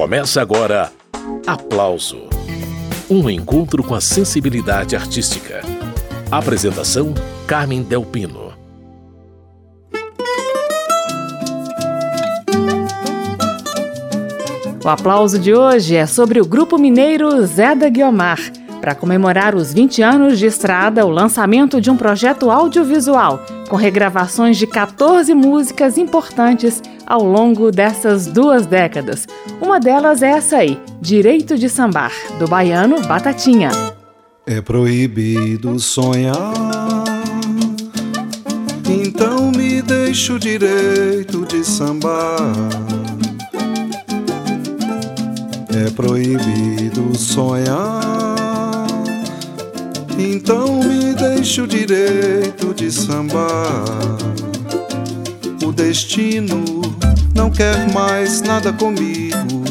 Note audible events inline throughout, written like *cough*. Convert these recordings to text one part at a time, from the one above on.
Começa agora Aplauso um encontro com a sensibilidade artística. Apresentação: Carmen Delpino. O aplauso de hoje é sobre o grupo mineiro Zé da Guiomar. Para comemorar os 20 anos de estrada, o lançamento de um projeto audiovisual com regravações de 14 músicas importantes ao longo dessas duas décadas. Uma delas é essa aí, Direito de Sambar, do baiano Batatinha. É proibido sonhar, então me deixa o direito de sambar. É proibido sonhar, então me deixa o direito de sambar. Destino não quer mais nada comigo,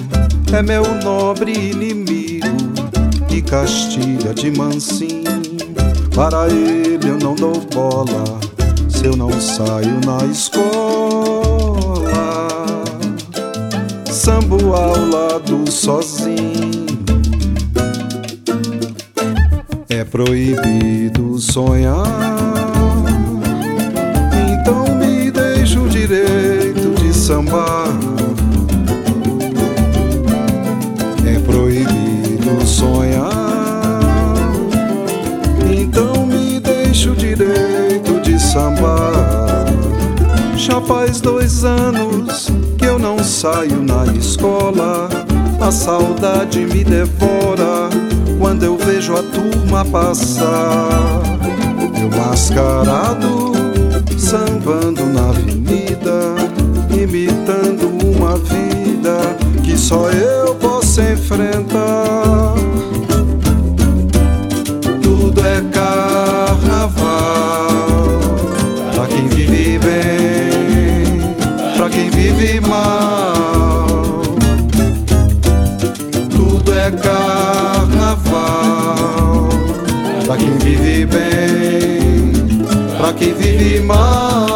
é meu nobre inimigo que castiga de mansinho. Para ele eu não dou bola se eu não saio na escola. Sambo ao lado sozinho. É proibido sonhar. Sambar. É proibido sonhar. Então me deixa o direito de sambar. Já faz dois anos que eu não saio na escola. A saudade me devora quando eu vejo a turma passar. Eu mascarado, enfrentar. Tudo é carnaval pra quem vive bem, pra quem vive mal. Tudo é carnaval pra quem vive bem, pra quem vive mal.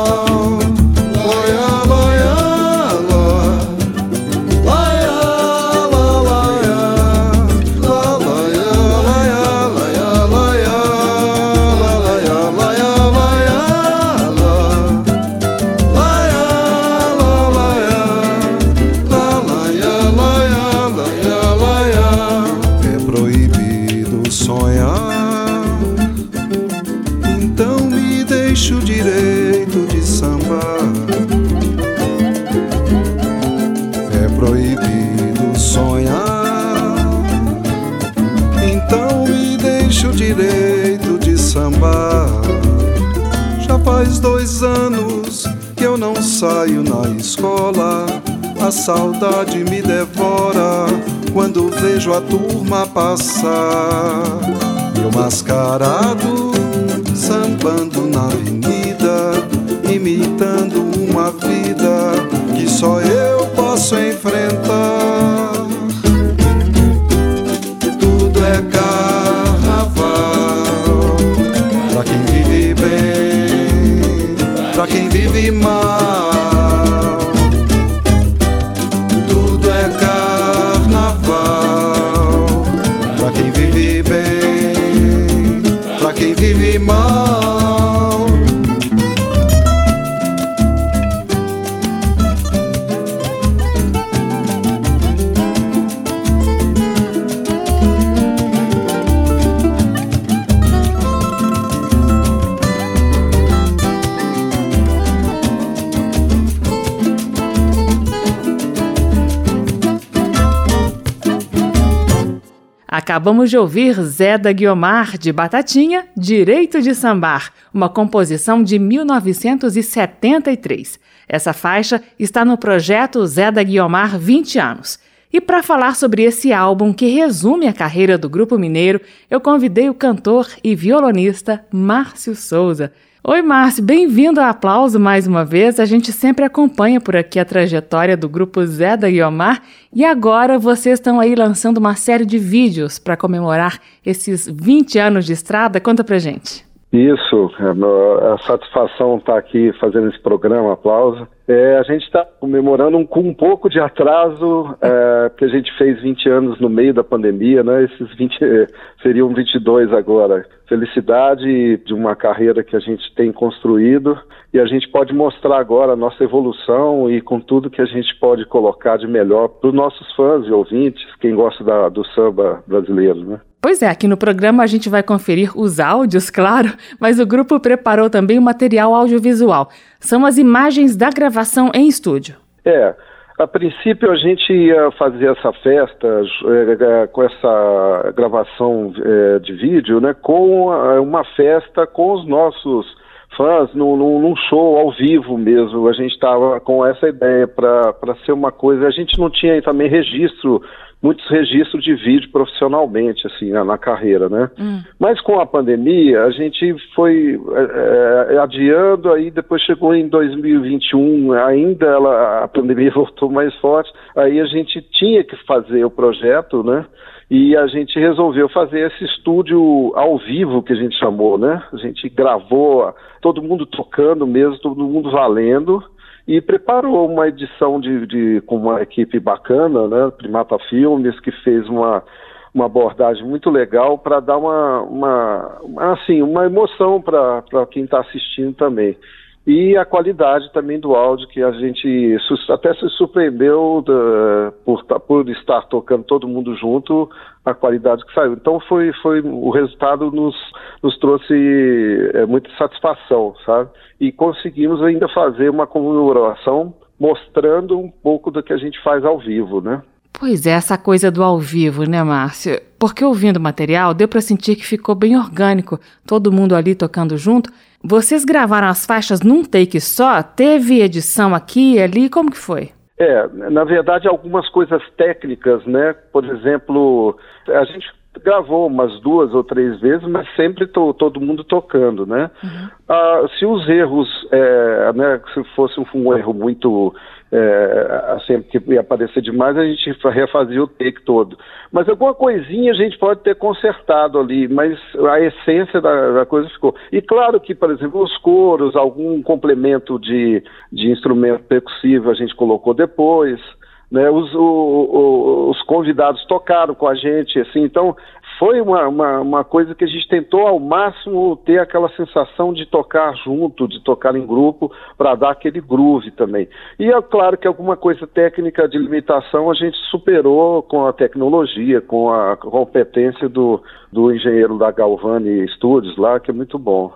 Saudade me devora quando vejo a turma passar. Eu mascarado, sambando na avenida, imitando uma vida que só eu posso enfrentar. Acabamos de ouvir Zé da Guiomar, de Batatinha, Direito de Sambar, uma composição de 1973. Essa faixa está no projeto Zé da Guiomar 20 anos. E para falar sobre esse álbum que resume a carreira do grupo mineiro, eu convidei o cantor e violonista Márcio Souza. Oi, Márcio, bem-vindo ao Aplauso mais uma vez. A gente sempre acompanha por aqui a trajetória do grupo Zé da Guiomar e agora vocês estão aí lançando uma série de vídeos para comemorar esses 20 anos de estrada. Conta pra gente. Isso, é, a satisfação estar tá aqui fazendo esse programa, aplauso. É, a gente está comemorando um, com um pouco de atraso, é, porque a gente fez 20 anos no meio da pandemia, né? Esses 20 seriam 22 agora. Felicidade de uma carreira que a gente tem construído e a gente pode mostrar agora a nossa evolução e com tudo que a gente pode colocar de melhor para os nossos fãs e ouvintes, quem gosta da, do samba brasileiro, né? Pois é, aqui no programa a gente vai conferir os áudios, claro, mas o grupo preparou também o material audiovisual. São as imagens da gravação em estúdio. É, a princípio a gente ia fazer essa festa é, com essa gravação é, de vídeo, né, com uma festa com os nossos fãs, num, num show ao vivo mesmo. A gente estava com essa ideia para ser uma coisa. A gente não tinha também registro muitos registros de vídeo profissionalmente, assim, na, na carreira, né? Hum. Mas com a pandemia, a gente foi é, adiando, aí depois chegou em 2021, ainda ela, a pandemia *laughs* voltou mais forte, aí a gente tinha que fazer o projeto, né? E a gente resolveu fazer esse estúdio ao vivo que a gente chamou, né? A gente gravou todo mundo tocando mesmo, todo mundo valendo, e preparou uma edição de, de, com uma equipe bacana, né, Primata Filmes, que fez uma, uma abordagem muito legal para dar uma, uma, assim, uma emoção para quem está assistindo também. E a qualidade também do áudio, que a gente até se surpreendeu da, por, por estar tocando todo mundo junto, a qualidade que saiu. Então foi, foi o resultado nos, nos trouxe é, muita satisfação, sabe? E conseguimos ainda fazer uma comemoração mostrando um pouco do que a gente faz ao vivo, né? Pois é, essa coisa do ao vivo, né, Márcio? Porque ouvindo o material, deu para sentir que ficou bem orgânico, todo mundo ali tocando junto. Vocês gravaram as faixas num take só? Teve edição aqui e ali? Como que foi? É, na verdade, algumas coisas técnicas, né? Por exemplo, a gente gravou umas duas ou três vezes, mas sempre tô, todo mundo tocando, né? Uhum. Ah, se os erros, é, né, se fosse um, um erro muito é, sempre que ia aparecer demais, a gente refazia o take todo. Mas alguma coisinha a gente pode ter consertado ali, mas a essência da, da coisa ficou. E claro que, por exemplo, os coros, algum complemento de, de instrumento percussivo a gente colocou depois. Né, os, o, o, os convidados tocaram com a gente, assim, então foi uma, uma, uma, coisa que a gente tentou ao máximo ter aquela sensação de tocar junto, de tocar em grupo, para dar aquele groove também. E é claro que alguma coisa técnica de limitação a gente superou com a tecnologia, com a competência do, do engenheiro da Galvani Studios lá, que é muito bom.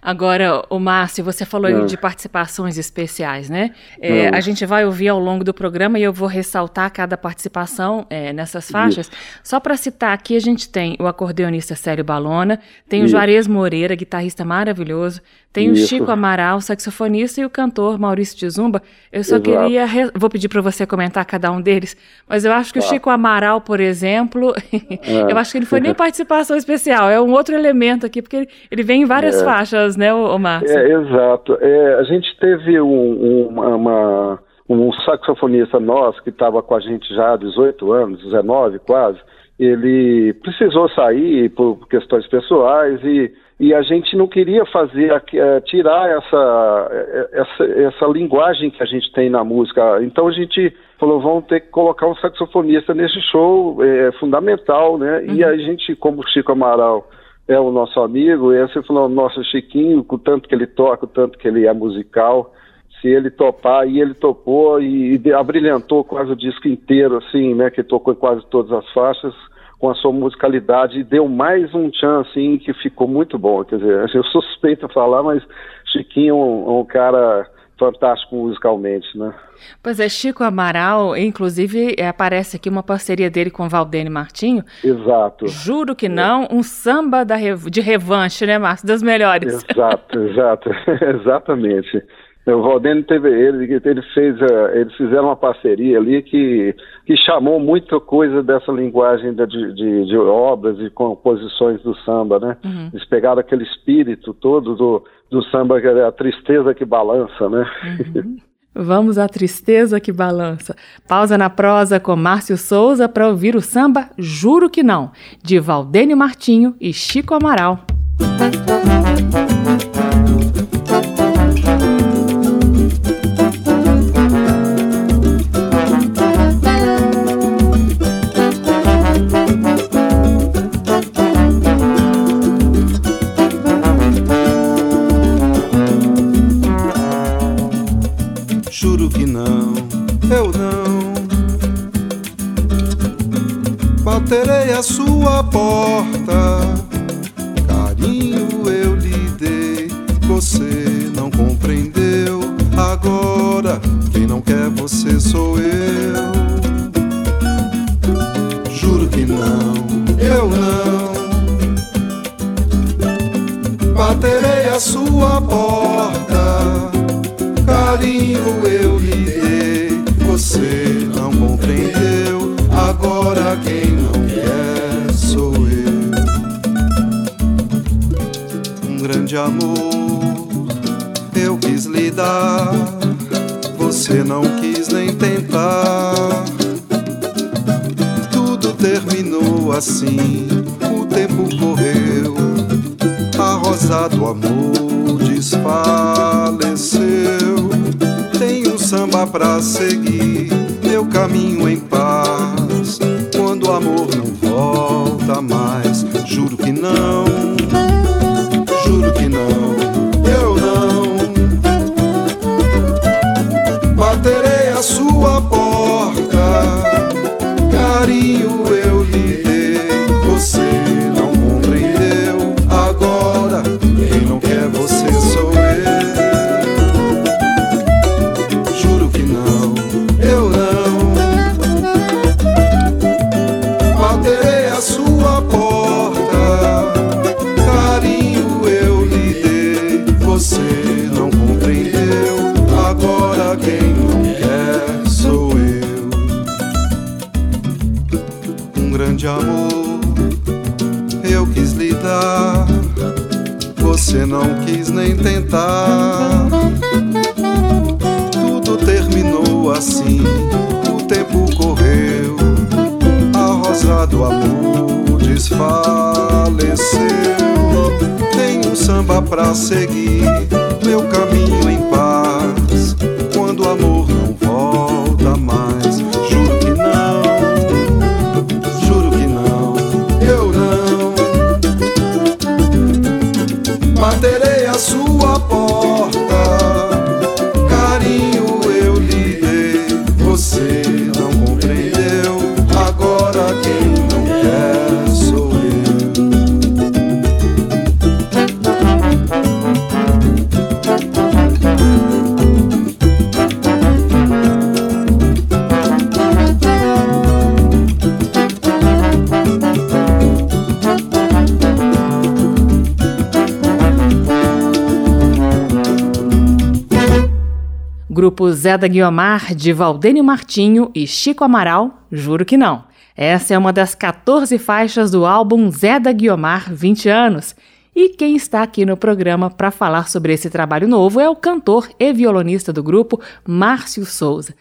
Agora, o Márcio, você falou de participações especiais, né? É, a gente vai ouvir ao longo do programa e eu vou ressaltar cada participação é, nessas faixas. Isso. Só para citar aqui, a gente tem o acordeonista Célio Balona, tem Isso. o Juarez Moreira, guitarrista maravilhoso, tem Isso. o Chico Amaral, saxofonista, e o cantor Maurício Tizumba. Eu só Exato. queria. Re... Vou pedir para você comentar cada um deles, mas eu acho que o Chico Amaral, por exemplo, *laughs* é. eu acho que ele foi nem participação especial, é um outro elemento aqui, porque ele, ele vem em várias é. faixas, né, o, Márcio? É, exato. É, a gente teve um, um, uma, um saxofonista nosso que estava com a gente já há 18 anos, 19 quase. Ele precisou sair por questões pessoais e e a gente não queria fazer, uh, tirar essa, eh, essa, essa linguagem que a gente tem na música. Então a gente falou, vamos ter que colocar um saxofonista nesse show, é, fundamental, né? Uhum. E a gente, como o Chico Amaral é o nosso amigo, e você falou, nossa, Chiquinho, com o tanto que ele toca, o tanto que ele é musical, se ele topar, e ele topou e, e abrilhantou quase o disco inteiro, assim, né? Que tocou em quase todas as faixas com a sua musicalidade e deu mais um tchan assim que ficou muito bom. Quer dizer, *laughs* eu suspeito falar, mas Chiquinho é um, um cara fantástico musicalmente, né? Pois é, Chico Amaral, inclusive, é, aparece aqui uma parceria dele com Valdene Martinho. Exato. Juro que não, um samba da, de revanche, né, Márcio? Das melhores. Exato, exato, *laughs* exatamente. O Valdene teve ele, ele fez, eh, eles fizeram uma parceria ali que, que chamou muita coisa dessa linguagem de, de, de obras e composições do samba, né? Uhum. Eles pegaram aquele espírito todo do, do samba, que é a tristeza que balança, né? Uhum. Vamos à tristeza que balança. Pausa na prosa com Márcio Souza para ouvir o samba Juro que Não, de Valdênio Martinho e Chico Amaral. Música que não, eu não. Baterei a sua porta, carinho eu lhe dei, você não compreendeu. Agora, quem não quer você sou eu. Juro que não, eu não. Baterei a sua porta. Carinho eu lhe dei, você não compreendeu. Agora quem não quer sou eu. Um grande amor eu quis lhe dar, você não quis nem tentar. Tudo terminou assim, o tempo correu, a rosa do amor desfaleceu. Samba pra seguir, meu caminho em paz. Quando o amor não volta mais, juro que não, juro que não, eu não. Baterei a sua porta, carinho nem tentar. Tudo terminou assim, o tempo correu, a rosa do amor desfaleceu. Tem um samba pra seguir, meu caminho em paz. Quando o amor Grupo Zé da Guiomar, de Valdênio Martinho e Chico Amaral, juro que não. Essa é uma das 14 faixas do álbum Zé da Guiomar 20 anos. E quem está aqui no programa para falar sobre esse trabalho novo é o cantor e violonista do grupo, Márcio Souza.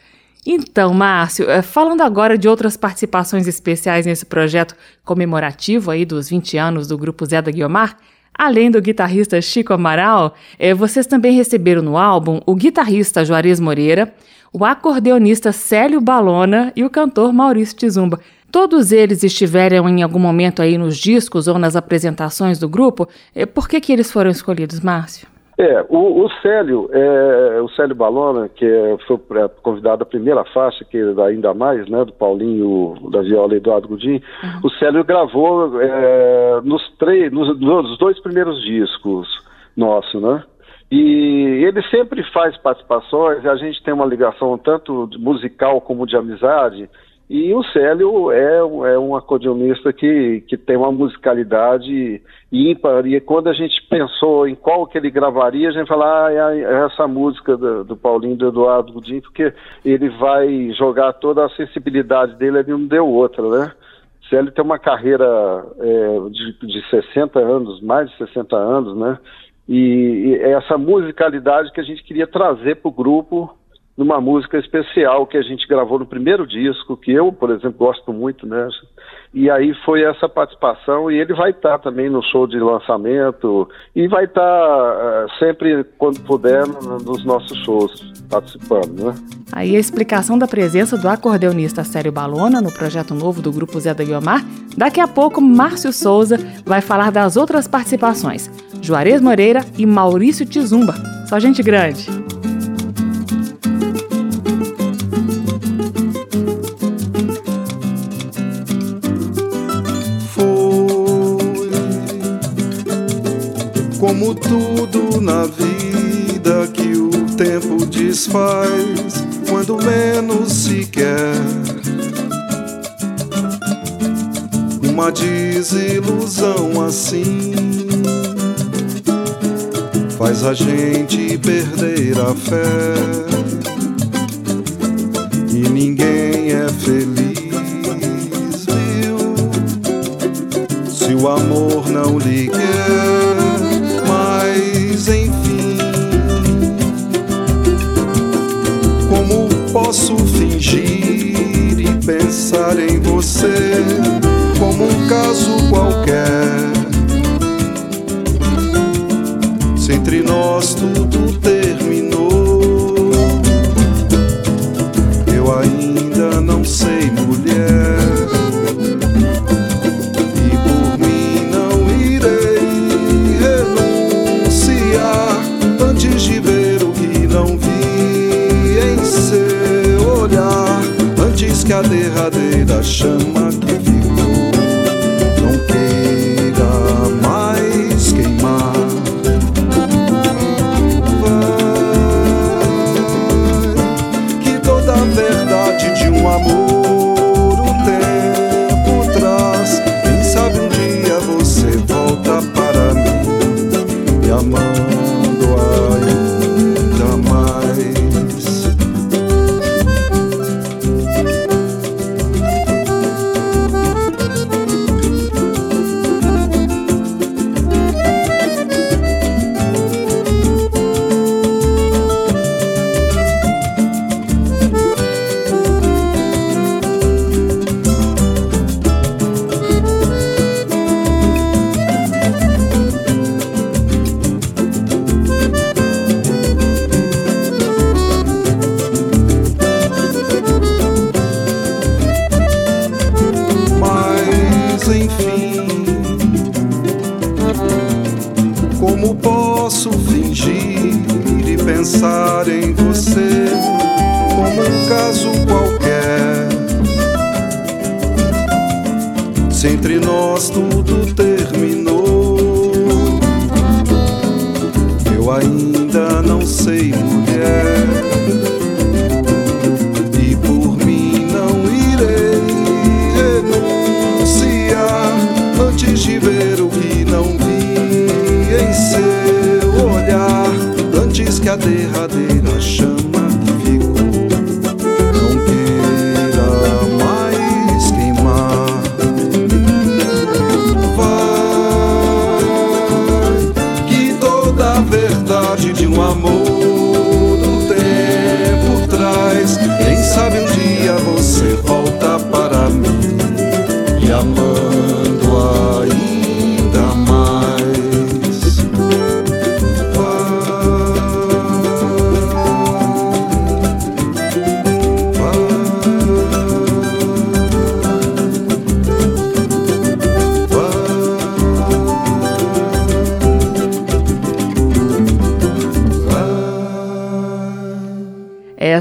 Então, Márcio, eh, falando agora de outras participações especiais nesse projeto comemorativo aí dos 20 anos do grupo Zé da Guiomar, Além do guitarrista Chico Amaral, eh, vocês também receberam no álbum o guitarrista Juarez Moreira, o acordeonista Célio Balona e o cantor Maurício Tizumba. Todos eles estiveram em algum momento aí nos discos ou nas apresentações do grupo. Eh, Por que, que eles foram escolhidos, Márcio? É, o, o Célio, é, o Célio Balona, que é, foi convidado à primeira faixa, que é ainda mais, né, do Paulinho, da Viola e Eduardo Gudim, o Célio gravou é, nos, três, nos, nos dois primeiros discos nossos, né? E ele sempre faz participações, e a gente tem uma ligação tanto musical como de amizade, e o Célio é, um- é um acordeonista que, que tem uma musicalidade ímpar, e quando a gente pensou em qual que ele gravaria, a gente fala, ah, é, é essa música do, do Paulinho do Eduardo Gudim, porque ele vai jogar toda a sensibilidade dele, ele não deu outra, né? Célio tem uma carreira é, de, de 60 anos, mais de 60 anos, né? E, e essa musicalidade que a gente queria trazer para o grupo numa música especial que a gente gravou no primeiro disco, que eu, por exemplo, gosto muito, né? E aí foi essa participação e ele vai estar também no show de lançamento e vai estar eh, sempre, quando puder, no- nos nossos shows, participando, né? Aí a explicação da presença do acordeonista Célio Balona no projeto novo do Grupo Zé da Guiomar. Daqui a pouco, Márcio Souza vai falar das outras participações. Juarez Moreira e Maurício Tizumba. Só gente grande. Tudo na vida que o tempo desfaz quando menos se quer. Uma desilusão assim faz a gente perder a fé. E ninguém é feliz, viu? Se o amor não lhe quer, qualquer? Se entre nós tudo terminou, eu ainda não sei, mulher. E por mim não irei renunciar antes de ver o que não vi em seu olhar, antes que a derradeira chama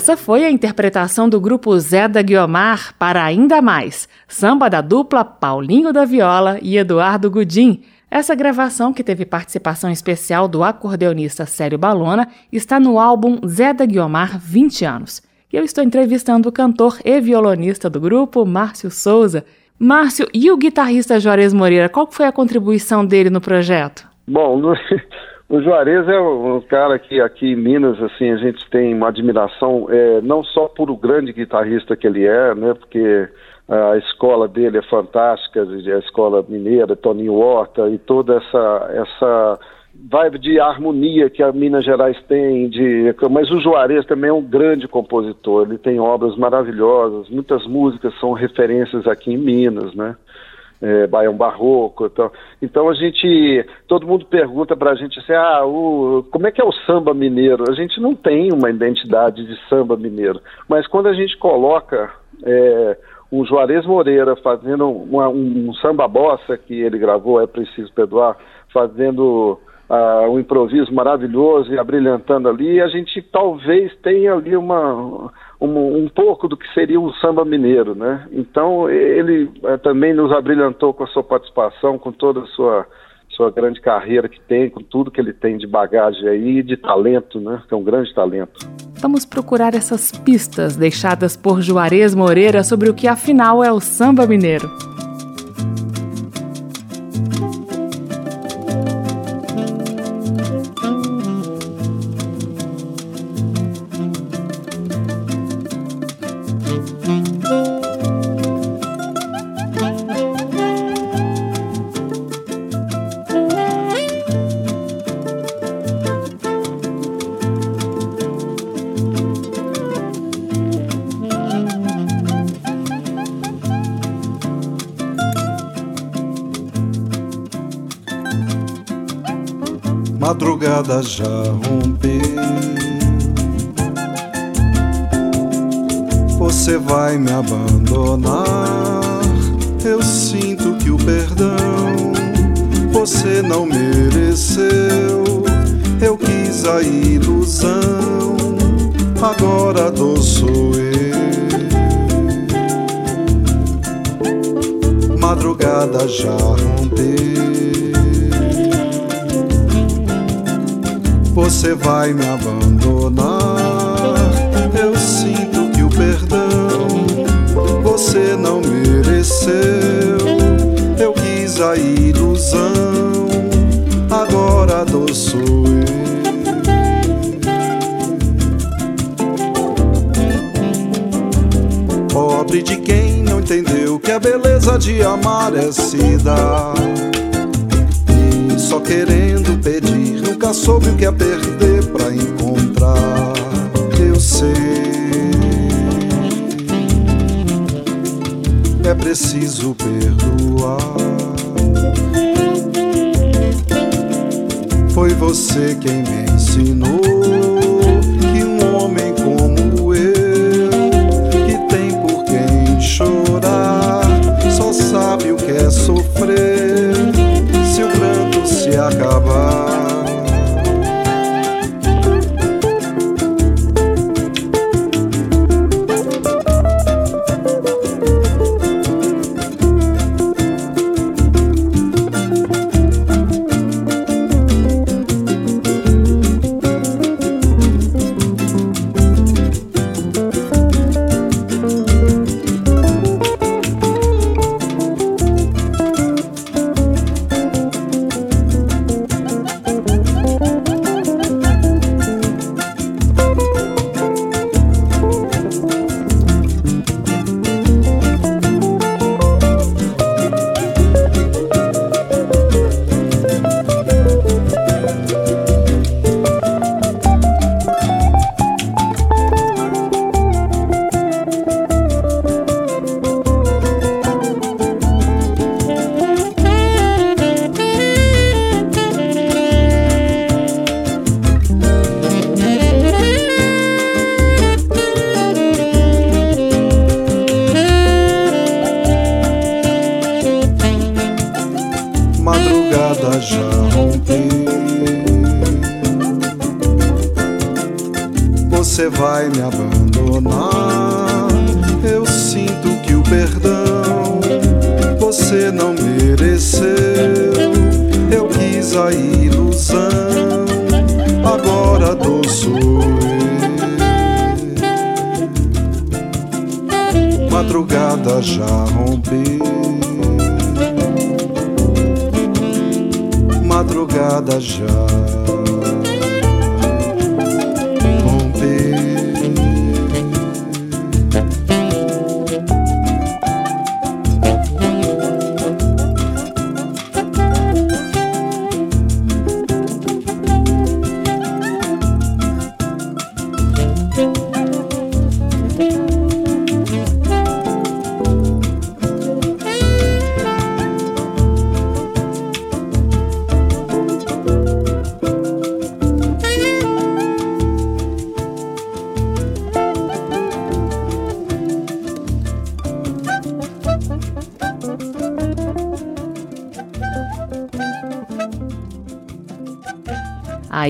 Essa foi a interpretação do grupo Zé da Guiomar para Ainda Mais, samba da dupla Paulinho da Viola e Eduardo Gudim. Essa gravação, que teve participação especial do acordeonista Célio Balona, está no álbum Zé da Guiomar 20 anos. E eu estou entrevistando o cantor e violonista do grupo, Márcio Souza. Márcio, e o guitarrista Juarez Moreira, qual foi a contribuição dele no projeto? Bom, *laughs* o Juarez é um cara que aqui em Minas, assim, a gente tem uma admiração, é, não só por o grande guitarrista que ele é, né, porque a escola dele é fantástica, a escola mineira, Toninho Horta, e toda essa, essa vibe de harmonia que a Minas Gerais tem, de, mas o Juarez também é um grande compositor, ele tem obras maravilhosas, muitas músicas são referências aqui em Minas, né? É, Baião Barroco. Então, então a gente, todo mundo pergunta para a gente assim, ah, o, como é que é o samba mineiro? A gente não tem uma identidade de samba mineiro, mas quando a gente coloca é, o Juarez Moreira fazendo uma, um, um samba bossa que ele gravou, é preciso perdoar, fazendo uh, um improviso maravilhoso e abrilhantando ali, a gente talvez tenha ali uma um, um, pouco do que seria um samba mineiro, né? Então ele eh, também nos abrilhantou com a sua participação, com toda a sua sua grande carreira que tem, com tudo que ele tem de bagagem aí, de talento, né? Que é um grande talento. Vamos procurar essas pistas deixadas por Juarez Moreira sobre o que afinal é o samba mineiro. Madrugada já rompeu. Você vai me abandonar. Eu sinto que o perdão você não mereceu. Eu quis a ilusão, agora dor sou eu. Madrugada já rompeu. Você vai me abandonar. Eu sinto que o perdão você não mereceu. Eu quis a ilusão, agora dor sou eu. Pobre de quem não entendeu que a beleza de amar é se dar. E só querendo pedir nunca soube o que é perder preciso perdoar. Foi você quem me ensinou estrada já.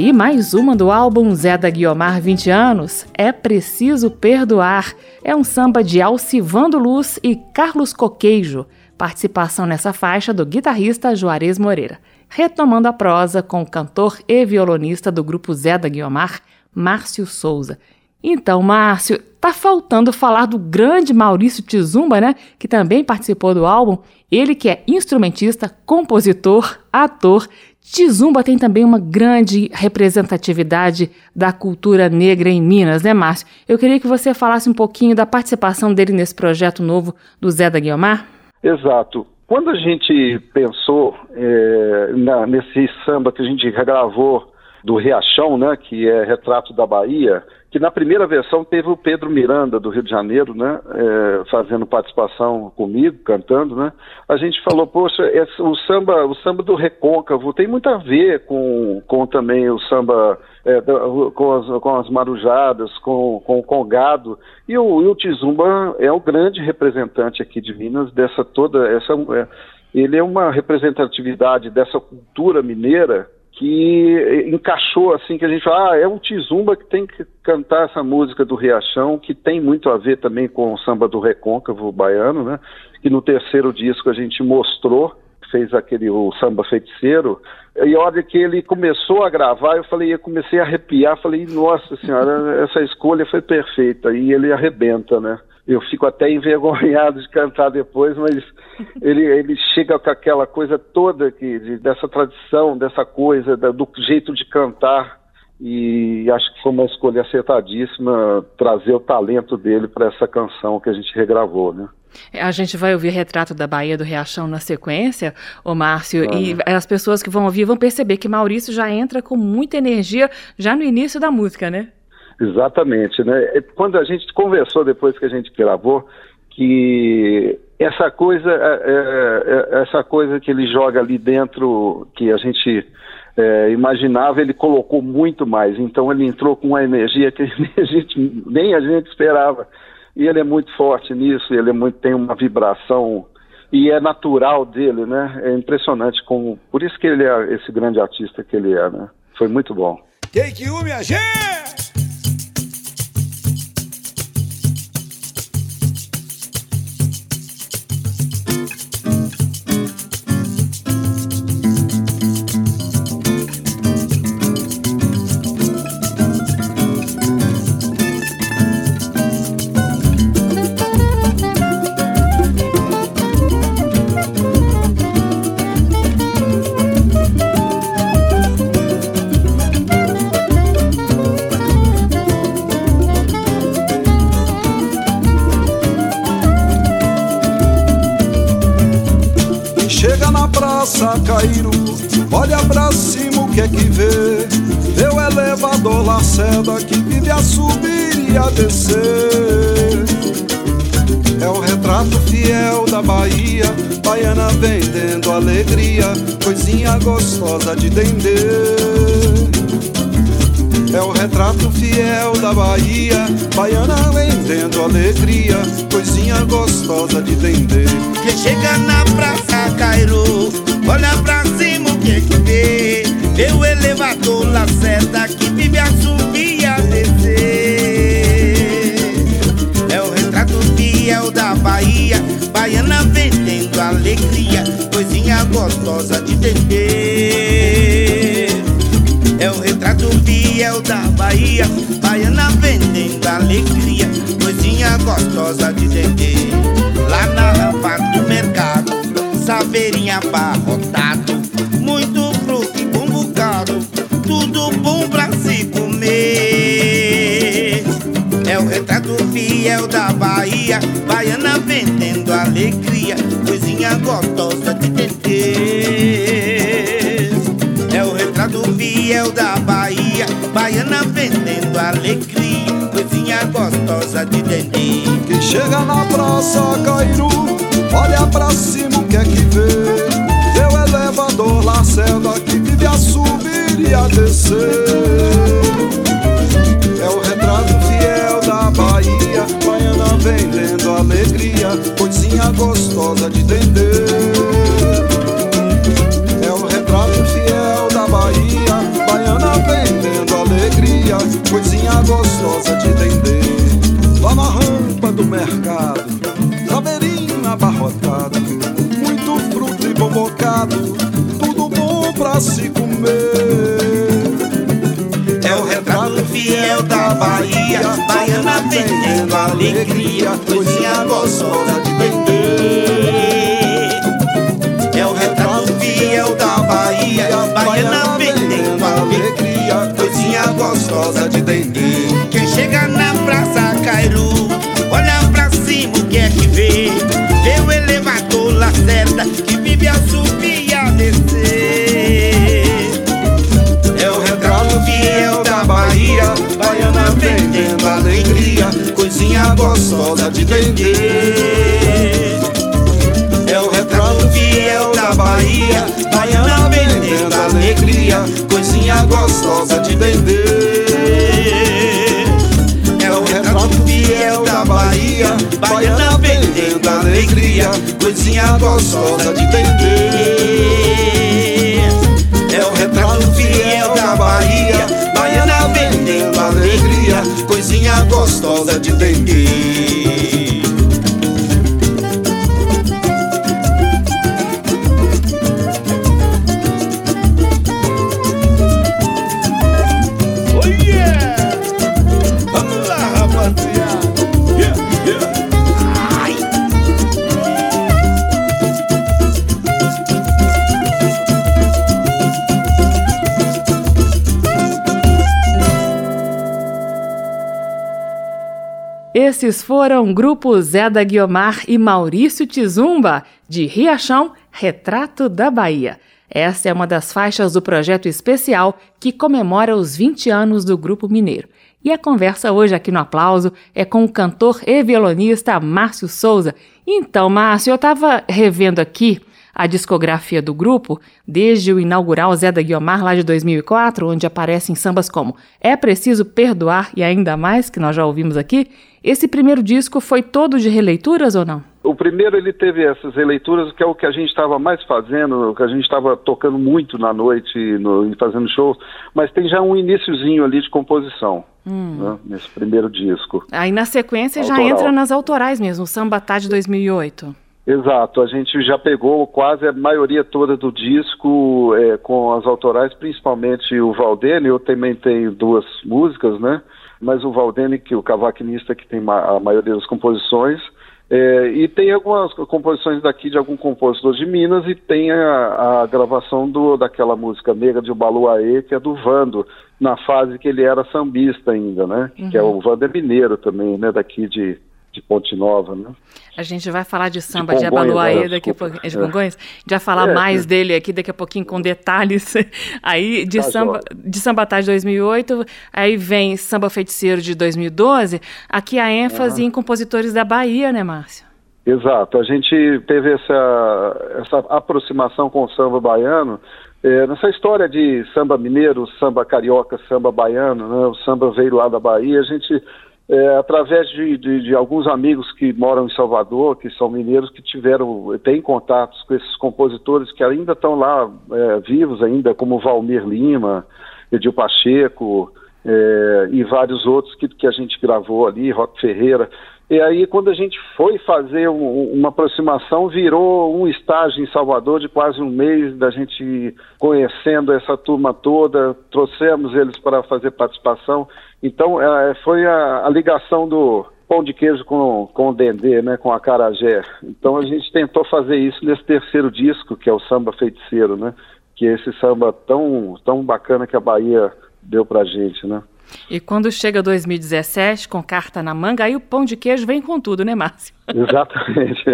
Aí mais uma do álbum Zé da Guiomar 20 anos, É Preciso Perdoar, é um samba de Alcivando Luz e Carlos Coqueijo, participação nessa faixa do guitarrista Juarez Moreira. Retomando a prosa com o cantor e violonista do grupo Zé da Guiomar, Márcio Souza. Então, Márcio, tá faltando falar do grande Maurício Tizumba, né? Que também participou do álbum. Ele que é instrumentista, compositor, ator. Tizumba tem também uma grande representatividade da cultura negra em Minas, né, Márcio? Eu queria que você falasse um pouquinho da participação dele nesse projeto novo do Zé da Guiomar. Exato. Quando a gente pensou é, na, nesse samba que a gente gravou do Riachão, né, que é Retrato da Bahia, que na primeira versão teve o Pedro Miranda, do Rio de Janeiro, né, é, fazendo participação comigo, cantando, né, a gente falou, poxa, o, samba, o samba do Recôncavo tem muito a ver com, com também o samba é, com, as, com as marujadas, com, com o congado, e o, e o Tizumba é o grande representante aqui de Minas dessa toda, essa, é, ele é uma representatividade dessa cultura mineira que encaixou assim, que a gente fala, ah, é o Tizumba que tem que cantar essa música do Riachão, que tem muito a ver também com o samba do recôncavo baiano, né? Que no terceiro disco a gente mostrou, fez aquele o samba feiticeiro, e a hora que ele começou a gravar, eu falei, eu comecei a arrepiar, falei, nossa senhora, essa escolha foi perfeita, e ele arrebenta, né? Eu fico até envergonhado de cantar depois, mas ele, ele chega com aquela coisa toda que, de, dessa tradição, dessa coisa, da, do jeito de cantar, e acho que foi uma escolha acertadíssima trazer o talento dele para essa canção que a gente regravou, né? A gente vai ouvir Retrato da Bahia do Riachão na sequência, o Márcio, ah, e as pessoas que vão ouvir vão perceber que Maurício já entra com muita energia já no início da música, né? Exatamente, né? Quando a gente conversou depois que a gente gravou, que essa coisa, é, é, é, essa coisa que ele joga ali dentro, que a gente é, imaginava, ele colocou muito mais. Então ele entrou com uma energia que *laughs* a gente, nem a gente esperava. E ele é muito forte nisso, ele é muito, tem uma vibração e é natural dele, né? É impressionante como, por isso que ele é esse grande artista que ele é, né? Foi muito bom. Quem que minha gente! Cairo, olha pra cima o que é que vê. O elevador Lacerda que vive a subir e a descer. É o retrato fiel da Bahia, baiana vendendo alegria, coisinha gostosa de vender. É o retrato fiel da Bahia, baiana vendendo alegria, coisinha gostosa de vender. Que chega na praça Cairo, olha pra cima o que que vê. O elevador Lacerda que vive a subir e a descer. É o retrato fiel da Bahia, baiana vendendo alegria, coisinha gostosa de vender. É o retrato fiel da Bahia Baiana vendendo alegria Coisinha gostosa de vender Lá na rampa do mercado Saveirinha abarrotado Muito fruto e bom bocado Tudo bom pra se comer. É o retrato fiel da Bahia Baiana vendendo alegria Coisinha gostosa de vender Retrato fiel da Bahia Baiana vendendo alegria Coisinha gostosa de dendê Quem chega na praça Cairu Olha pra cima o que é que vê? O elevador Lacerda Que vive a subir e a descer. É o retrato fiel da Bahia Baiana vendendo alegria Coisinha gostosa de dendê coisinha coisinha gostosa de vender. É o retrato fiel da Bahia, baiana vendendo alegria, coisinha gostosa de vender. É o retrato fiel da Bahia, baiana vendendo alegria, coisinha gostosa de vender. É o retrato fiel da Bahia, baiana vendendo alegria, coisinha gostosa Esses foram Grupo Zé da Guiomar e Maurício Tizumba, de Riachão, Retrato da Bahia. Essa é uma das faixas do projeto especial que comemora os 20 anos do Grupo Mineiro. E a conversa hoje aqui no Aplauso é com o cantor e violonista Márcio Souza. Então, Márcio, eu estava revendo aqui a discografia do grupo, desde o inaugural Zé da Guiomar, lá de 2004, onde aparecem sambas como É Preciso Perdoar e Ainda Mais, que nós já ouvimos aqui. Esse primeiro disco foi todo de releituras ou não? O primeiro ele teve essas releituras, que é o que a gente estava mais fazendo, o que a gente estava tocando muito na noite no, e fazendo shows, mas tem já um iníciozinho ali de composição né, nesse primeiro disco. Aí na sequência já Autoral. entra nas autorais mesmo, o Samba Tá de 2008. Exato, a gente já pegou quase a maioria toda do disco é, com as autorais, principalmente o Valdene, eu também tenho duas músicas, né? Mas o Valdene, que é o cavaquinista que tem ma- a maioria das composições, é, e tem algumas composições daqui de algum compositor de Minas e tem a, a gravação do, daquela música Negra de Ubaluaê, que é do Vando, na fase que ele era sambista ainda, né? Que é o Vando é mineiro também, né? Daqui de, de Ponte Nova, né? A gente vai falar de samba de, Congonhas, Abaluaê né? daqui a pouquinho. De É. Congonhas? A gente vai falar É, mais é. dele aqui daqui a pouquinho com detalhes. *laughs* Aí de Tá samba, de samba Tá de 2008, aí vem Samba Feiticeiro de 2012. Aqui a ênfase em compositores da Bahia, né, Márcio? Exato, a gente teve essa, essa aproximação com o samba baiano, é, nessa história de samba mineiro, samba carioca, samba baiano, né, o samba veio lá da Bahia, a gente, é, através de, de, de alguns amigos que moram em Salvador, que são mineiros, que tiveram, têm contatos com esses compositores que ainda estão lá é, vivos ainda, como Valmir Lima, Edil Pacheco, é, e vários outros que, que a gente gravou ali, Rock Ferreira. E aí, quando a gente foi fazer um- uma aproximação, virou um estágio em Salvador de quase um mês, da gente conhecendo essa turma toda, trouxemos eles para fazer participação. Então, eh, foi a, a ligação do pão de queijo com, com o Dendê, né, com a Carajé. Então, a gente tentou fazer isso nesse terceiro disco, que é o Samba Feiticeiro, né, que é esse samba tão, tão bacana que a Bahia deu pra gente, né. E quando chega 2017, com carta na manga, aí o pão de queijo vem com tudo, né, Márcio? *laughs* Exatamente.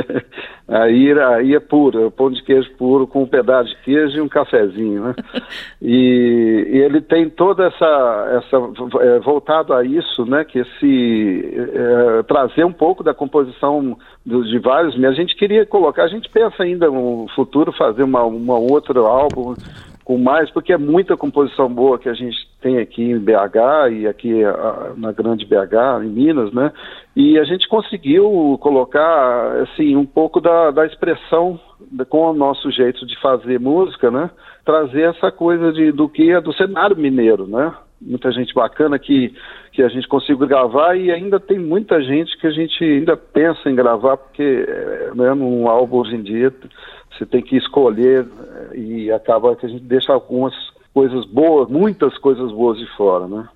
Aí, aí é puro, pão de queijo puro com um pedaço de queijo e um cafezinho, né? *laughs* E, e ele tem toda essa, essa é, voltado a isso, né? Que esse é, trazer um pouco da composição do- de vários. A gente queria colocar, a gente pensa ainda no futuro fazer uma, uma outro álbum com mais, porque é muita composição boa que a gente tem aqui em BH e aqui ah, na grande BH, em Minas, né? E a gente conseguiu colocar, assim, um pouco da, da expressão com o nosso jeito de fazer música, né? Trazer essa coisa de, do que é do cenário mineiro, né? muita gente bacana que, que a gente conseguiu gravar e ainda tem muita gente que a gente ainda pensa em gravar, porque né, num álbum hoje em dia você tem que escolher eh, e acaba que a gente deixa algumas coisas boas, muitas coisas boas de fora, né?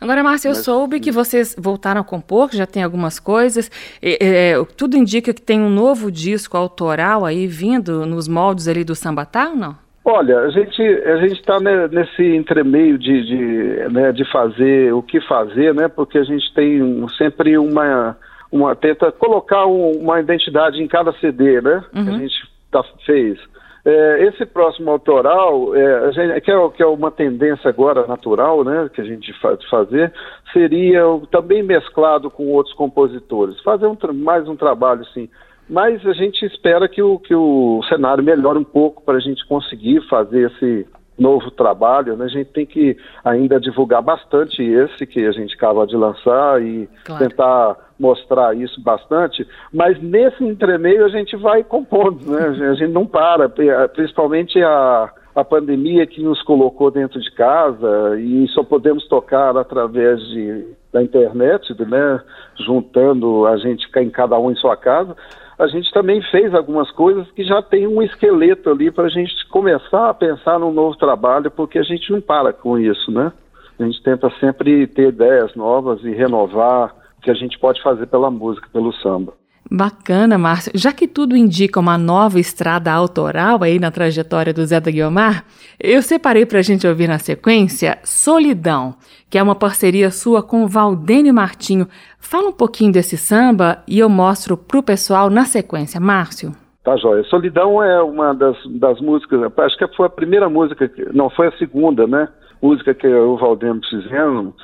Agora, Márcia, eu Mas, soube que vocês voltaram a compor, já tem algumas coisas. É, é, tudo indica que tem um novo disco autoral aí vindo nos moldes ali do Sambatá ou não? Olha, a gente a gente está nesse entremeio de, de, né, de fazer o que fazer, né? Porque a gente tem um, sempre uma uma tenta colocar um, uma identidade em cada CD, né? Uhum. A gente tá, fez. É, esse próximo autoral, é, gente, que, é, que, é, uma tendência agora natural, né, que a gente faz fazer, seria também mesclado com outros compositores, fazer um, mais um trabalho assim mas a gente espera que o, que o cenário melhore um pouco para a gente conseguir fazer esse novo trabalho. Né? A gente tem que ainda divulgar bastante esse que a gente acaba de lançar e claro. tentar mostrar isso bastante, mas nesse entremeio a gente vai compondo, né? *laughs* A gente não para, principalmente a, a pandemia que nos colocou dentro de casa e só podemos tocar através de, da internet, né? Juntando a gente em cada um em sua casa a gente também fez algumas coisas que já tem um esqueleto ali para a gente começar a pensar num novo trabalho, porque a gente não para com isso, né? A gente tenta sempre ter ideias novas e renovar o que a gente pode fazer pela música, pelo samba. Bacana, Márcio. Já que tudo indica uma nova estrada autoral aí na trajetória do Zé da Guiomar, eu separei para a gente ouvir na sequência Solidão, que é uma parceria sua com Valdênio Martinho. Fala um pouquinho desse samba e eu mostro para o pessoal na sequência. Márcio. Tá, joia. Solidão é uma das, das músicas, acho que foi a primeira música, não, foi a segunda, né? Música que o Valdênio fizemos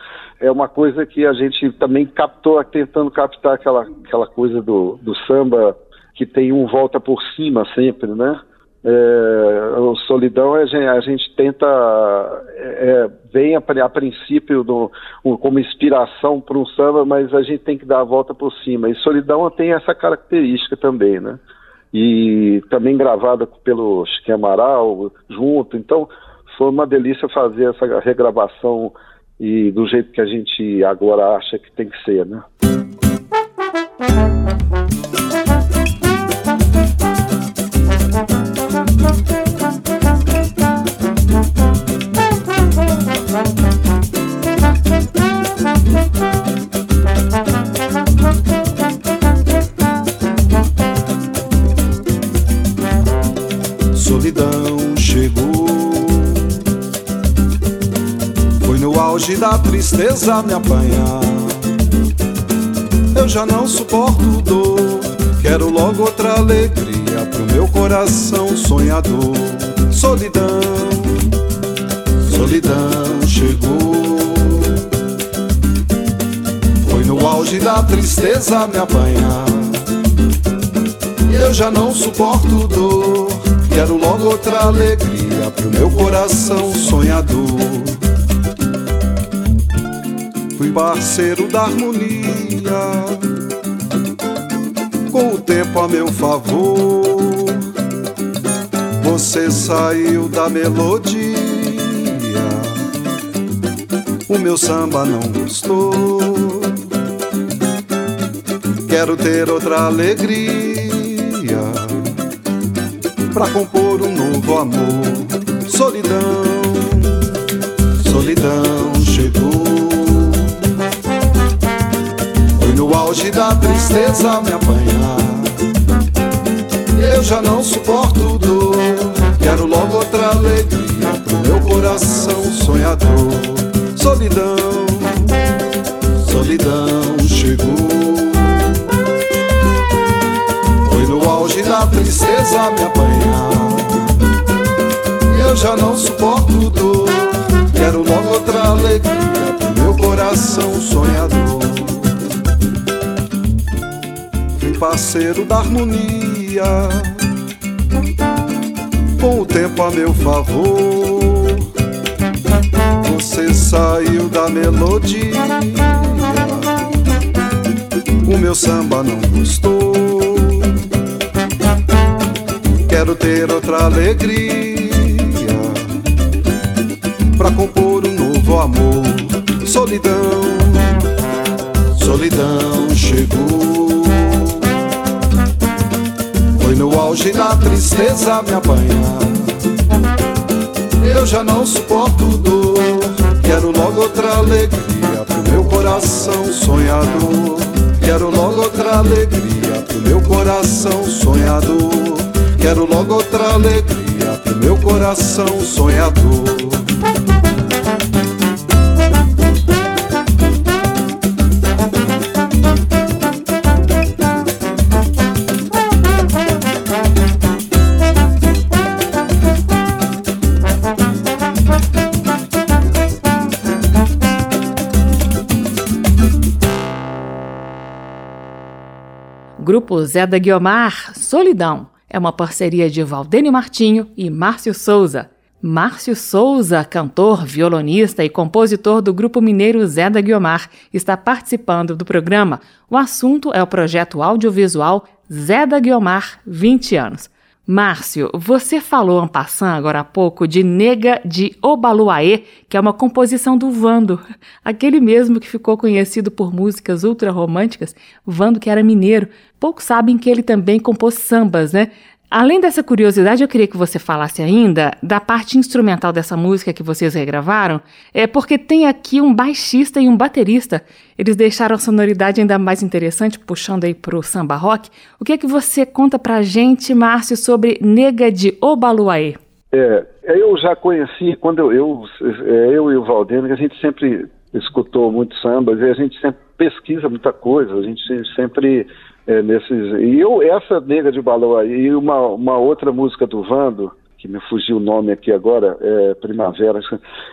é uma coisa que a gente também captou, tentando captar aquela, aquela coisa do, do samba que tem um volta por cima sempre, né? É, o Solidão a gente, a gente tenta é, é vem a, a princípio do, como inspiração para um samba, mas a gente tem que dar a volta por cima. E Solidão tem essa característica também, né? E também gravada pelo Chique Amaral junto. Então foi uma delícia fazer essa regravação e do jeito que a gente agora acha que tem que ser, né? Tristeza me apanhar. Eu já não suporto dor, quero logo outra alegria pro meu coração sonhador. Solidão, solidão chegou. Foi no auge da tristeza me apanhar. Eu já não suporto dor, quero logo outra alegria pro meu coração sonhador fui parceiro da harmonia, com o tempo a meu favor. Você saiu da melodia, o meu samba não gostou. Quero ter outra alegria pra compor um novo amor. Solidão, solidão auge da tristeza me apanhar. Eu já não suporto dor, quero logo outra alegria pro meu coração sonhador. Solidão, solidão chegou. Foi no auge da tristeza me apanhar. Eu já não suporto dor, quero logo outra alegria pro meu coração sonhador parceiro da harmonia, com o tempo a meu favor. Você saiu da melodia, o meu samba não gostou. Quero ter outra alegria pra compor um novo amor. solidão, solidão chegou. Foi no auge da tristeza me apanhar. Eu já não suporto dor, quero logo outra alegria pro meu coração sonhador. Quero logo outra alegria pro meu coração sonhador. Quero logo outra alegria pro meu coração sonhador. Grupo Zé da Guiomar, Solidão. É uma parceria de Valdênio Martinho e Márcio Souza. Márcio Souza, cantor, violonista e compositor do grupo mineiro Zé da Guiomar, está participando do programa. O assunto é o projeto audiovisual Zé da Guiomar 20 anos. Márcio, você falou en passant agora há pouco de Nega de Obaluaê, que é uma composição do Vando, *laughs* aquele mesmo que ficou conhecido por músicas ultra românticas, Vando que era mineiro. Poucos sabem que ele também compôs sambas, né? Além dessa curiosidade, eu queria que você falasse ainda da parte instrumental dessa música que vocês regravaram, é porque tem aqui um baixista e um baterista. Eles deixaram a sonoridade ainda mais interessante, puxando aí pro samba rock. O que é que você conta pra gente, Márcio, sobre Nega de Obaluaê? É, eu já conheci, quando eu, eu, é, eu e o Valdeno, a gente sempre escutou muito sambas e a gente sempre pesquisa muita coisa, a gente sempre é, nesses. E eu, essa Nega de Balão e uma, uma outra música do Vando, que me fugiu o nome aqui agora, é, Primavera.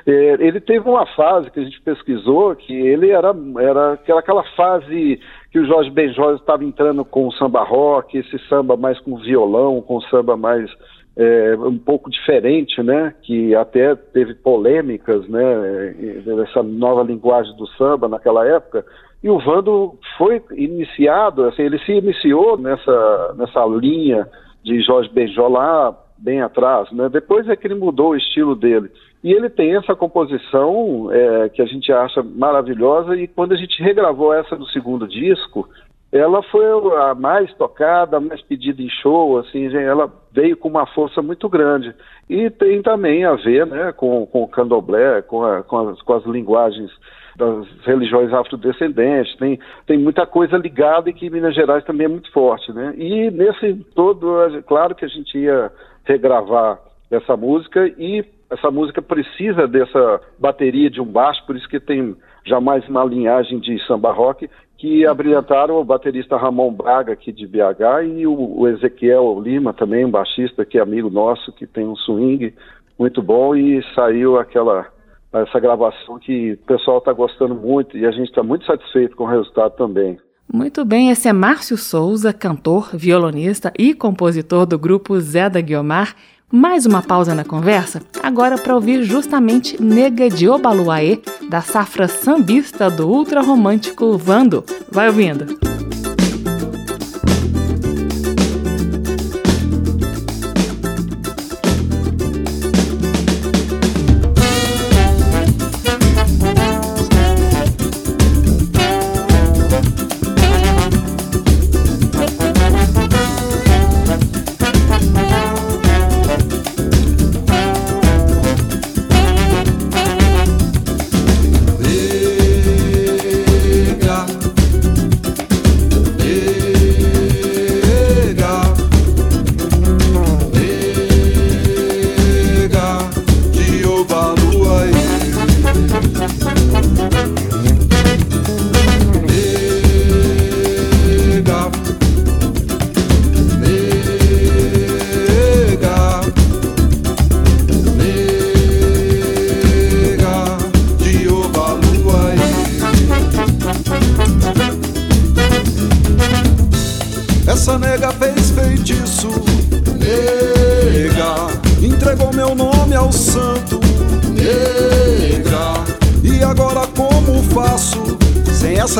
É, ele teve uma fase que a gente pesquisou que ele era, era, que era aquela fase que o Jorge Benjol estava entrando com o samba rock, esse samba mais com violão, com samba mais é, um pouco diferente, né? Que até teve polêmicas, né? Essa nova linguagem do samba naquela época. E o Vando foi iniciado, assim, ele se iniciou nessa, nessa linha de Jorge Benjol lá bem atrás, né? Depois é que ele mudou o estilo dele. E ele tem essa composição é, que a gente acha maravilhosa e quando a gente regravou essa no segundo disco, ela foi a mais tocada, a mais pedida em show, assim, ela veio com uma força muito grande. E tem também a ver né, com, com o candomblé, com, a, com, as, com as linguagens das religiões afrodescendentes, tem, tem muita coisa ligada e que Minas Gerais também é muito forte, né? E nesse todo, claro que a gente ia regravar essa música e essa música precisa dessa bateria de um baixo, por isso que tem jamais uma linhagem de samba rock, que abrilhantaram o baterista Ramon Braga aqui de BH e o, o Ezequiel Lima também, um baixista que é amigo nosso, que tem um swing muito bom e saiu aquela essa gravação que o pessoal está gostando muito e a gente está muito satisfeito com o resultado também. Muito bem, esse é Márcio Souza, cantor, violonista e compositor do grupo Zé da Guiomar. Mais uma pausa na conversa, agora para ouvir justamente Nega de Obaluaê, da safra sambista do ultra-romântico Vando. Vai ouvindo!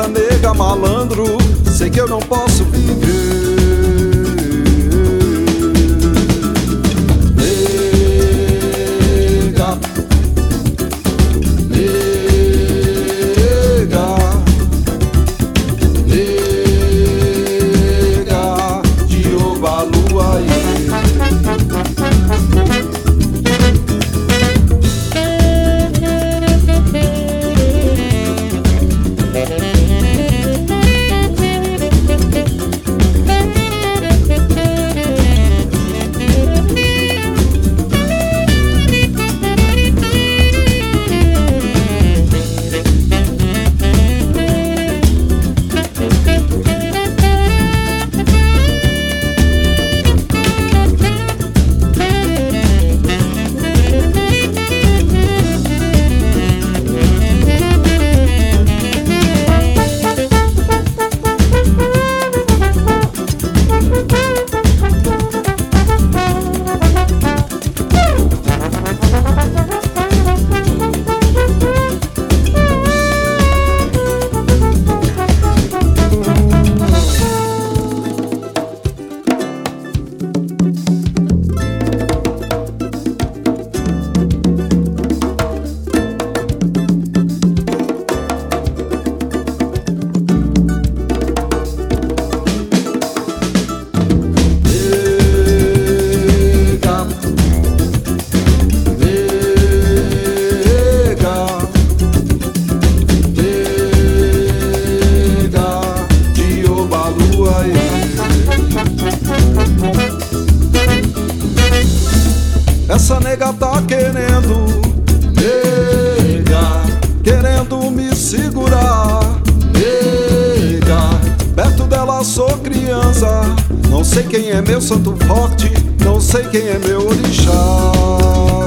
nega malandro, sei que eu não posso viver. Essa nega tá querendo, nega, querendo me segurar, nega. Perto dela sou criança, não sei quem é meu santo forte, não sei quem é meu orixá.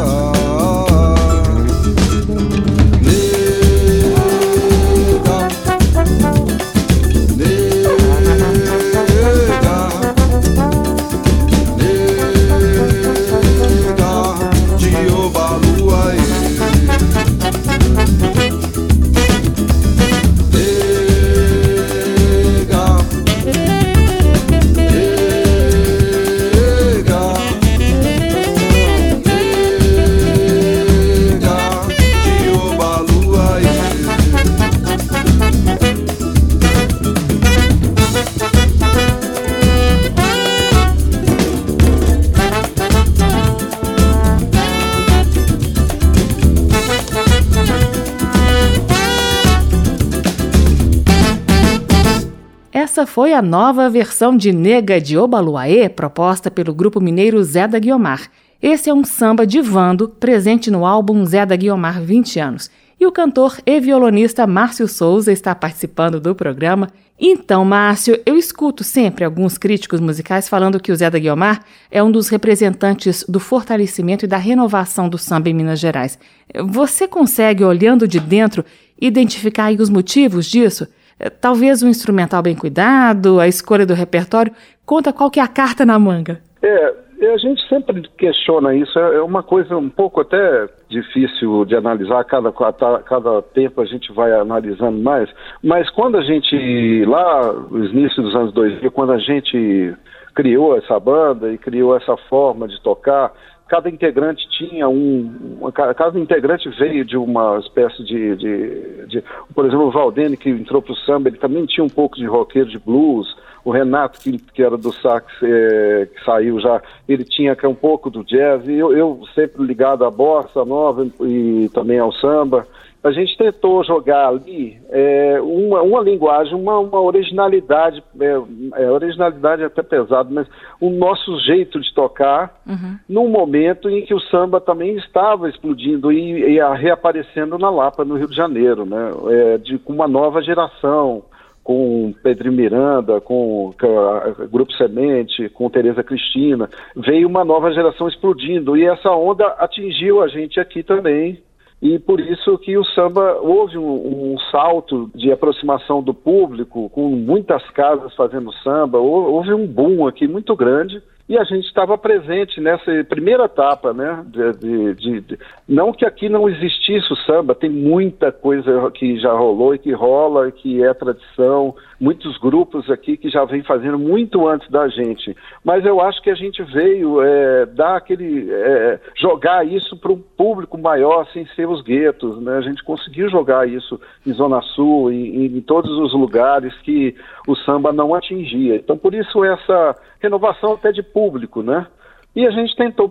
Foi a nova versão de Nega de Obaluaê, proposta pelo grupo mineiro Zé da Guiomar. Esse é um samba de vando, presente no álbum Zé da Guiomar 20 anos. E o cantor e violonista Márcio Souza está participando do programa. Então, Márcio, eu escuto sempre alguns críticos musicais falando que o Zé da Guiomar é um dos representantes do fortalecimento e da renovação do samba em Minas Gerais. Você consegue, olhando de dentro, identificar os motivos disso? É, talvez um instrumental bem cuidado, a escolha do repertório. Conta qual que é a carta na manga. É, a gente sempre questiona isso, é, é uma coisa um pouco até difícil de analisar, cada, cada tempo a gente vai analisando mais, mas quando a gente, lá no início dos anos 2000, quando a gente criou essa banda e criou essa forma de tocar, cada integrante tinha um. Uma, cada integrante veio de uma espécie de, de, de. por exemplo, o Valdene, que entrou para o samba, ele também tinha um pouco de roqueiro de blues. O Renato, que, que era do sax, é, que saiu já, ele tinha um pouco do jazz. E eu, eu sempre ligado à bossa nova e também ao samba a gente tentou jogar ali é, uma, uma linguagem, uma, uma originalidade, é, é, originalidade é até pesado, mas o nosso jeito de tocar uhum. num momento em que o samba também estava explodindo e, e reaparecendo na Lapa, no Rio de Janeiro, né? É, de, com uma nova geração, com Pedro Miranda, com, com o Grupo Semente, com Tereza Cristina, veio uma nova geração explodindo e essa onda atingiu a gente aqui também e por isso que o samba houve um, um, salto de aproximação do público, com muitas casas fazendo samba, houve um boom aqui muito grande e a gente estava presente nessa primeira etapa, né? De, de, de, não que aqui não existisse o samba, tem muita coisa que já rolou e que rola, que é tradição, muitos grupos aqui que já vem fazendo muito antes da gente. Mas eu acho que a gente veio é, dar aquele. É, jogar isso para um público maior sem ser os guetos, né? A gente conseguiu jogar isso em Zona Sul, em, em todos os lugares que o samba não atingia. Então, por isso, essa renovação até de público, né? E a gente tentou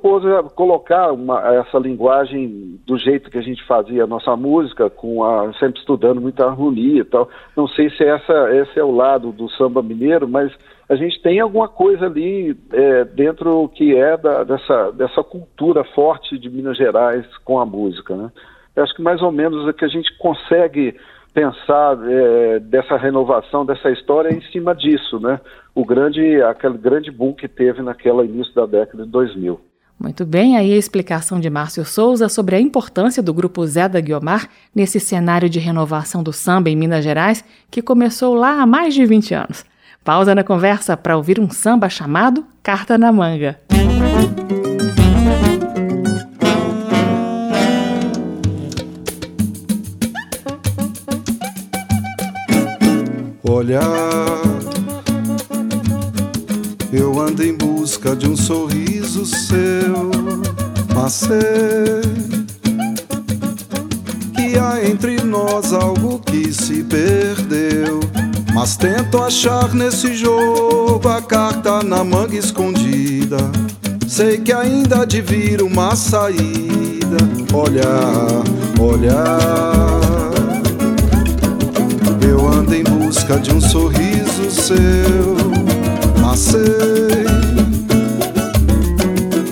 colocar uma, essa linguagem do jeito que a gente fazia a nossa música, com a, sempre estudando muita harmonia e tal. Não sei se essa, esse é o lado do samba mineiro, mas a gente tem alguma coisa ali é, dentro que é da, dessa, dessa cultura forte de Minas Gerais com a música, né? Acho que mais ou menos é que a gente consegue pensar é, dessa renovação dessa história em cima disso, né? O grande, aquele grande boom que teve naquela início da década de 2000. Muito bem, aí a explicação de Márcio Souza sobre a importância do grupo Zé da Guiomar nesse cenário de renovação do samba em Minas Gerais, que começou lá há mais de 20 anos. Pausa na conversa para ouvir um samba chamado Carta na Manga. Olhar, eu ando em busca de um sorriso seu, mas sei que há entre nós algo que se perdeu mas tento achar nesse jogo a carta na manga escondida. Sei que ainda há de vir uma saída. Olhar, olhar. Em busca de um sorriso seu. Mas sei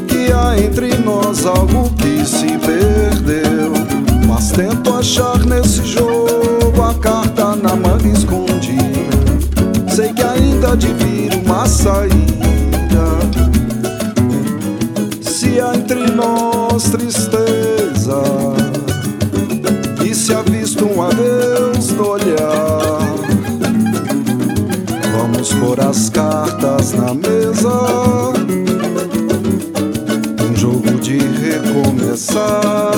que há entre nós algo que se perdeu. Mas tento achar nesse jogo a carta na manga escondida sei que ainda de vir uma saída. Se há entre nós tristeza e se há visto um adeus pôr as cartas na mesa. Um jogo de recomeçar.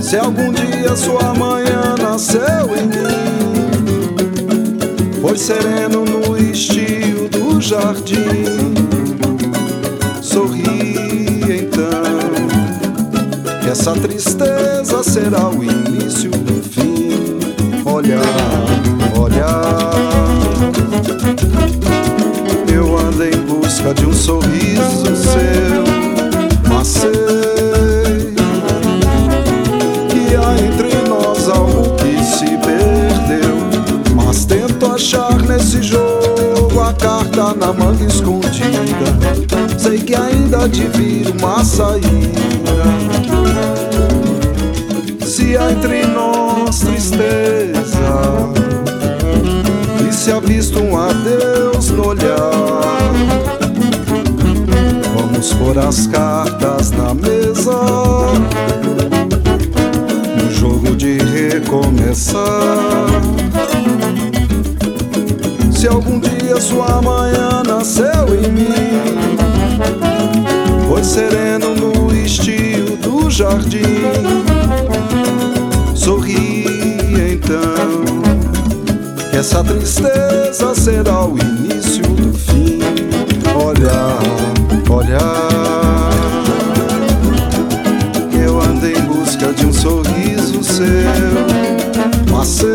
Se algum dia sua manhã nasceu em mim foi sereno no estio do jardim. Sorri então, que essa tristeza será o início do fim. Olhar. De um sorriso seu, mas sei nesse jogo a carta na manga escondida. Sei que ainda de vir uma saída. Se há entre nós tristeza se há visto um adeus no olhar, vamos pôr as cartas na mesa. No jogo de recomeçar. Se algum dia sua manhã nasceu em mim, foi sereno no estio do jardim. Sorri então, que essa tristeza será o início do fim. Olhar, olhar, eu andei em busca de um sorriso seu, mas sei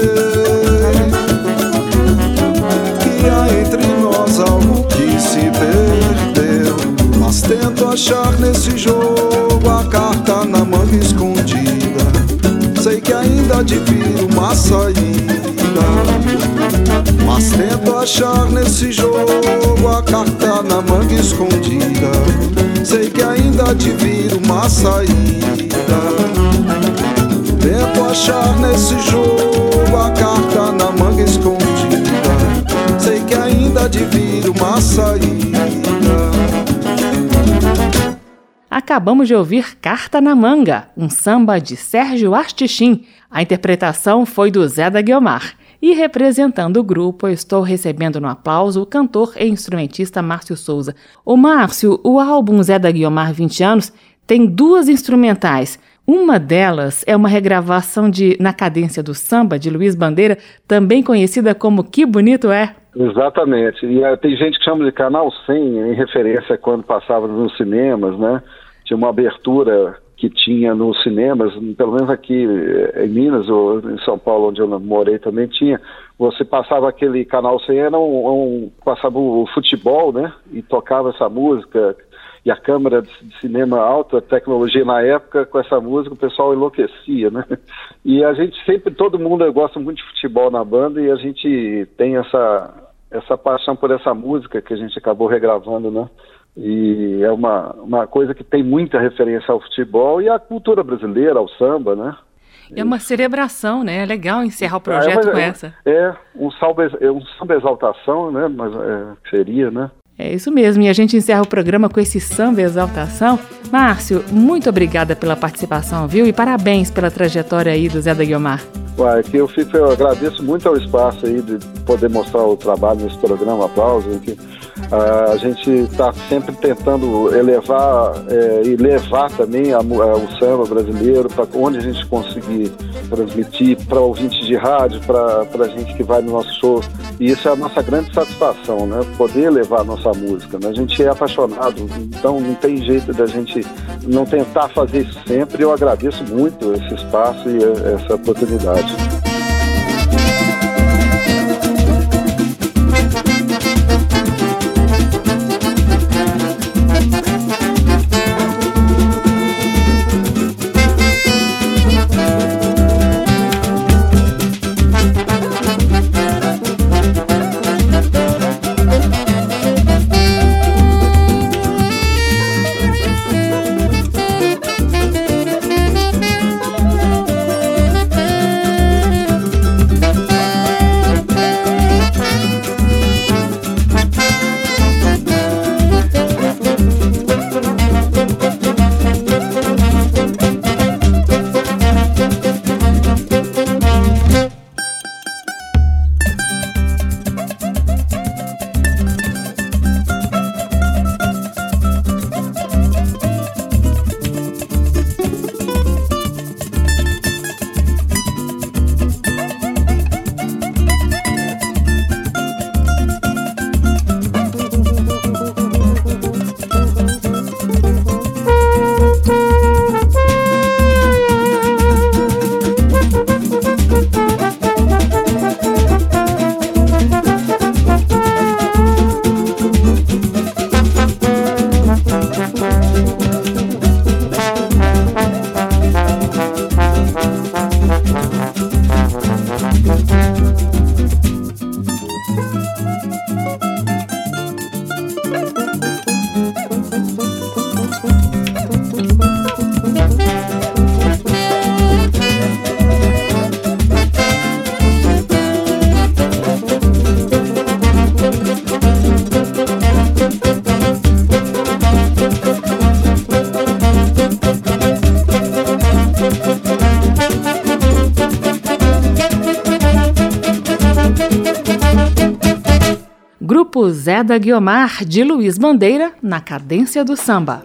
entre nós algo que se perdeu. Mas tento achar nesse jogo a carta na manga escondida. Sei que ainda vir uma saída. Mas tento achar nesse jogo a carta na manga escondida. Sei que ainda vir uma saída. Tento achar nesse jogo a carta na manga escondida. Sei que ainda vir uma saída. Acabamos de ouvir Carta na Manga, um samba de Sérgio Artichim. A interpretação foi do Zé da Guiomar. E representando o grupo, estou recebendo no aplauso o cantor e instrumentista Márcio Souza. O Márcio, o álbum Zé da Guiomar 20 anos tem duas instrumentais. Uma delas é uma regravação de Na Cadência do Samba, de Luiz Bandeira, também conhecida como Que Bonito É. Exatamente. E uh, tem gente que chama de Canal 100, em referência a quando passava nos cinemas, né? Tinha uma abertura que tinha nos cinemas, pelo menos aqui em Minas ou em São Paulo, onde eu morei também tinha, você passava aquele canal 100, era um, um, passava o futebol, né, e tocava essa música, e a câmera de, cinema alta tecnologia na época, com essa música, o pessoal enlouquecia, né, e a gente sempre, todo mundo gosta muito de futebol na banda, e a gente tem essa, essa paixão por essa música que a gente acabou regravando, né, e é uma, uma coisa que tem muita referência ao futebol e à cultura brasileira, ao samba, né? É uma celebração, né? É legal encerrar o projeto é, com é, essa. É, um salve, é um samba exaltação, né? Mas é, seria, né? É isso mesmo, e a gente encerra o programa com esse samba exaltação. Márcio, muito obrigada pela participação, viu? E parabéns pela trajetória aí do Zé da Guiomar. Uai, que eu, fico, eu agradeço muito ao espaço aí de poder mostrar o trabalho nesse programa, aplauso. Que, a gente está sempre tentando elevar é, e levar também a, a, o samba brasileiro para onde a gente conseguir transmitir para ouvintes de rádio, para a gente que vai no nosso show. E isso é a nossa grande satisfação, né? Poder levar a nossa música. Né? A gente é apaixonado, então não tem jeito da gente não tentar fazer isso sempre. Eu agradeço muito esse espaço e essa oportunidade. Zé da Guiomar, de Luiz Bandeira, na cadência do samba.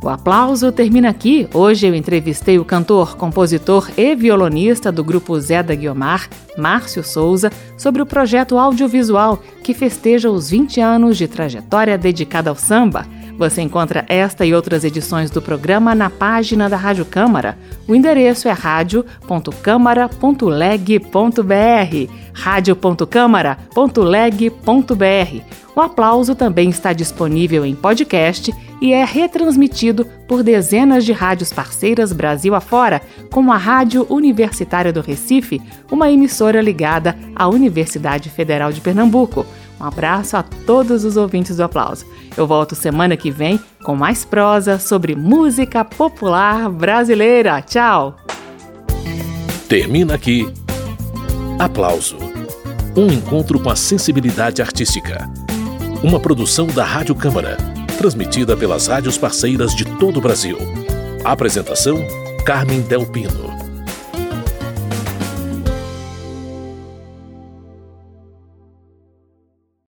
O aplauso termina aqui. Hoje eu entrevistei o cantor, compositor e violonista do grupo Zé da Guiomar, Márcio Souza, sobre o projeto audiovisual que festeja os 20 anos de trajetória dedicada ao samba. Você encontra esta e outras edições do programa na página da Rádio Câmara. O endereço é radio.câmara.leg.br. radio.câmara.leg.br. O aplauso também está disponível em podcast e é retransmitido por dezenas de rádios parceiras Brasil afora, como a Rádio Universitária do Recife, uma emissora ligada à Universidade Federal de Pernambuco. Um abraço a todos os ouvintes do aplauso. Eu volto semana que vem com mais prosa sobre música popular brasileira. Tchau! Termina aqui. Aplauso. Um encontro com a sensibilidade artística. Uma produção da Rádio Câmara, transmitida pelas rádios parceiras de todo o Brasil. Apresentação: Carmen Del Pino.